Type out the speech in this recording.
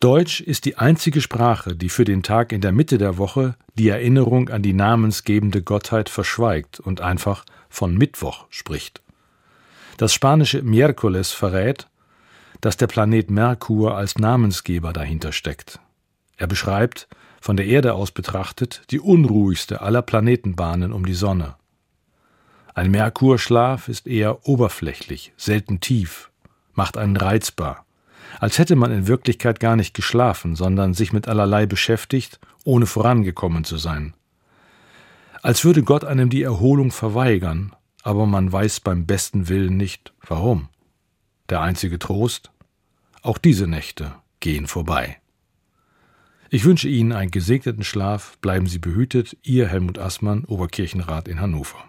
Deutsch ist die einzige Sprache, die für den Tag in der Mitte der Woche die Erinnerung an die namensgebende Gottheit verschweigt und einfach von Mittwoch spricht. Das spanische Miércoles verrät, dass der Planet Merkur als Namensgeber dahinter steckt. Er beschreibt, von der Erde aus betrachtet, die unruhigste aller Planetenbahnen um die Sonne. Ein Merkurschlaf ist eher oberflächlich, selten tief, macht einen reizbar, als hätte man in Wirklichkeit gar nicht geschlafen, sondern sich mit allerlei beschäftigt, ohne vorangekommen zu sein. Als würde Gott einem die Erholung verweigern, aber man weiß beim besten Willen nicht, warum. Der einzige Trost? Auch diese Nächte gehen vorbei. Ich wünsche Ihnen einen gesegneten Schlaf, bleiben Sie behütet, Ihr Helmut Assmann, Oberkirchenrat in Hannover.